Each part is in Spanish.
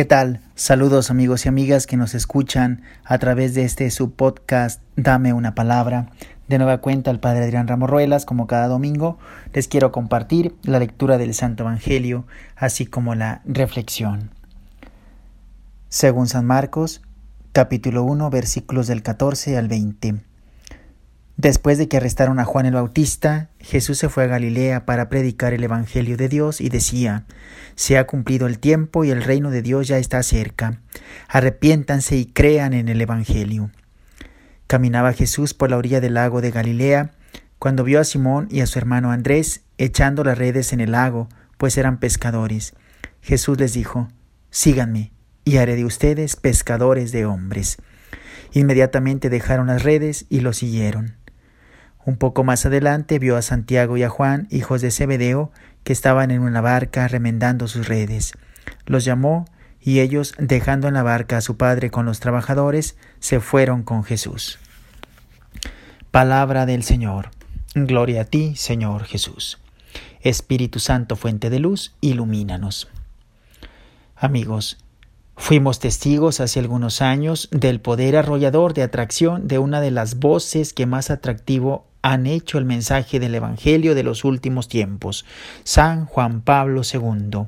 ¿Qué tal? Saludos amigos y amigas que nos escuchan a través de este subpodcast Dame una palabra. De nueva cuenta el Padre Adrián Ramos Ruelas, como cada domingo, les quiero compartir la lectura del Santo Evangelio, así como la reflexión. Según San Marcos, capítulo 1, versículos del 14 al 20. Después de que arrestaron a Juan el Bautista, Jesús se fue a Galilea para predicar el Evangelio de Dios y decía, Se ha cumplido el tiempo y el reino de Dios ya está cerca. Arrepiéntanse y crean en el Evangelio. Caminaba Jesús por la orilla del lago de Galilea, cuando vio a Simón y a su hermano Andrés echando las redes en el lago, pues eran pescadores. Jesús les dijo, Síganme, y haré de ustedes pescadores de hombres. Inmediatamente dejaron las redes y lo siguieron. Un poco más adelante vio a Santiago y a Juan, hijos de Zebedeo, que estaban en una barca remendando sus redes. Los llamó y ellos, dejando en la barca a su padre con los trabajadores, se fueron con Jesús. Palabra del Señor. Gloria a ti, Señor Jesús. Espíritu Santo, fuente de luz, ilumínanos. Amigos, Fuimos testigos hace algunos años del poder arrollador de atracción de una de las voces que más atractivo han hecho el mensaje del Evangelio de los últimos tiempos, San Juan Pablo II,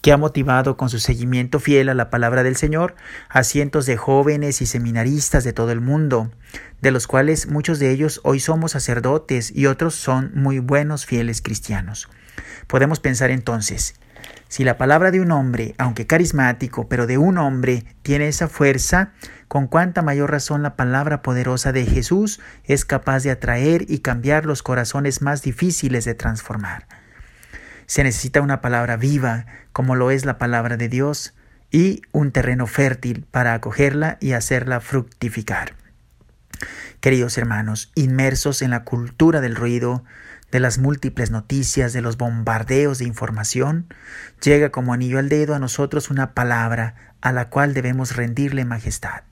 que ha motivado con su seguimiento fiel a la palabra del Señor a cientos de jóvenes y seminaristas de todo el mundo, de los cuales muchos de ellos hoy somos sacerdotes y otros son muy buenos fieles cristianos. Podemos pensar entonces, si la palabra de un hombre, aunque carismático, pero de un hombre, tiene esa fuerza, con cuánta mayor razón la palabra poderosa de Jesús es capaz de atraer y cambiar los corazones más difíciles de transformar. Se necesita una palabra viva, como lo es la palabra de Dios, y un terreno fértil para acogerla y hacerla fructificar. Queridos hermanos, inmersos en la cultura del ruido, de las múltiples noticias, de los bombardeos de información, llega como anillo al dedo a nosotros una palabra a la cual debemos rendirle majestad.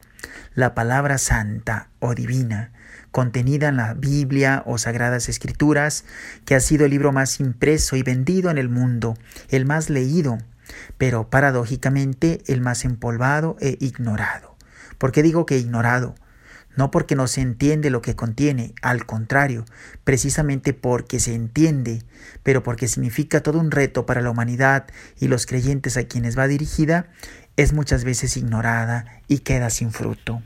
La palabra santa o divina, contenida en la Biblia o Sagradas Escrituras, que ha sido el libro más impreso y vendido en el mundo, el más leído, pero paradójicamente el más empolvado e ignorado. ¿Por qué digo que ignorado? No porque no se entiende lo que contiene, al contrario, precisamente porque se entiende, pero porque significa todo un reto para la humanidad y los creyentes a quienes va dirigida, es muchas veces ignorada y queda sin fruto.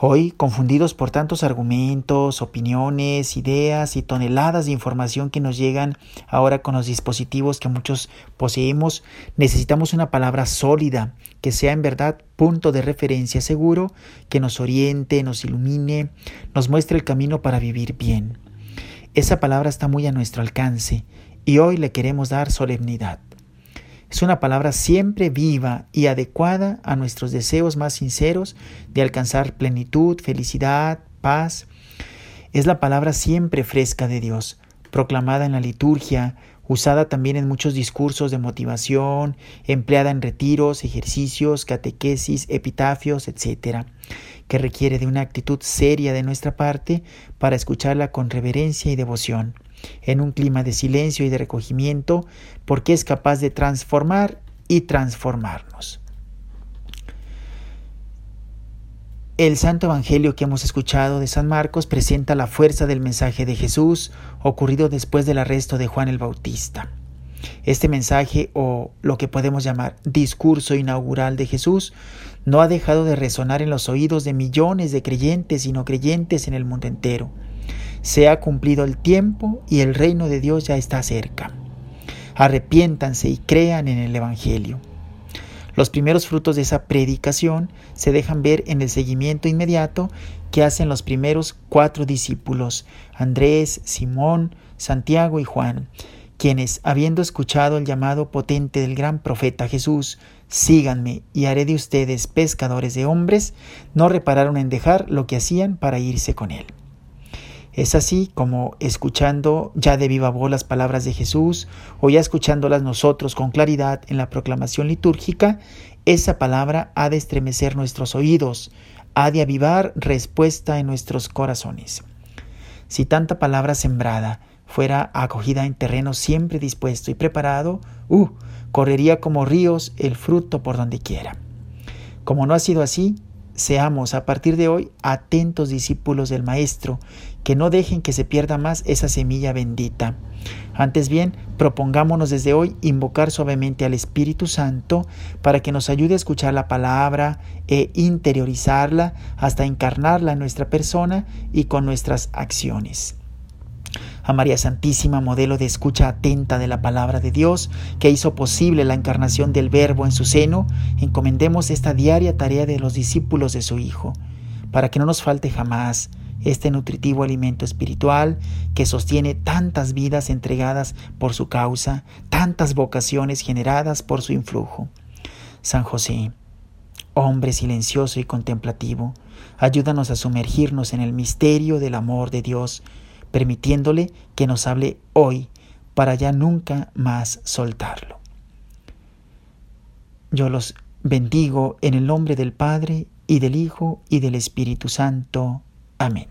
Hoy, confundidos por tantos argumentos, opiniones, ideas y toneladas de información que nos llegan ahora con los dispositivos que muchos poseemos, necesitamos una palabra sólida, que sea en verdad punto de referencia seguro, que nos oriente, nos ilumine, nos muestre el camino para vivir bien. Esa palabra está muy a nuestro alcance y hoy le queremos dar solemnidad. Es una palabra siempre viva y adecuada a nuestros deseos más sinceros de alcanzar plenitud, felicidad, paz. Es la palabra siempre fresca de Dios, proclamada en la liturgia, usada también en muchos discursos de motivación, empleada en retiros, ejercicios, catequesis, epitafios, etc., que requiere de una actitud seria de nuestra parte para escucharla con reverencia y devoción en un clima de silencio y de recogimiento, porque es capaz de transformar y transformarnos. El Santo Evangelio que hemos escuchado de San Marcos presenta la fuerza del mensaje de Jesús ocurrido después del arresto de Juan el Bautista. Este mensaje, o lo que podemos llamar discurso inaugural de Jesús, no ha dejado de resonar en los oídos de millones de creyentes y no creyentes en el mundo entero. Se ha cumplido el tiempo y el reino de Dios ya está cerca. Arrepiéntanse y crean en el Evangelio. Los primeros frutos de esa predicación se dejan ver en el seguimiento inmediato que hacen los primeros cuatro discípulos, Andrés, Simón, Santiago y Juan, quienes, habiendo escuchado el llamado potente del gran profeta Jesús, síganme y haré de ustedes pescadores de hombres, no repararon en dejar lo que hacían para irse con él. Es así como escuchando ya de viva voz las palabras de Jesús o ya escuchándolas nosotros con claridad en la proclamación litúrgica, esa palabra ha de estremecer nuestros oídos, ha de avivar respuesta en nuestros corazones. Si tanta palabra sembrada fuera acogida en terreno siempre dispuesto y preparado, uh, correría como ríos el fruto por donde quiera. Como no ha sido así, seamos a partir de hoy atentos discípulos del Maestro, que no dejen que se pierda más esa semilla bendita. Antes bien, propongámonos desde hoy invocar suavemente al Espíritu Santo para que nos ayude a escuchar la palabra e interiorizarla hasta encarnarla en nuestra persona y con nuestras acciones a María Santísima, modelo de escucha atenta de la palabra de Dios, que hizo posible la encarnación del Verbo en su seno, encomendemos esta diaria tarea de los discípulos de su Hijo, para que no nos falte jamás este nutritivo alimento espiritual que sostiene tantas vidas entregadas por su causa, tantas vocaciones generadas por su influjo. San José, hombre silencioso y contemplativo, ayúdanos a sumergirnos en el misterio del amor de Dios, permitiéndole que nos hable hoy para ya nunca más soltarlo. Yo los bendigo en el nombre del Padre y del Hijo y del Espíritu Santo. Amén.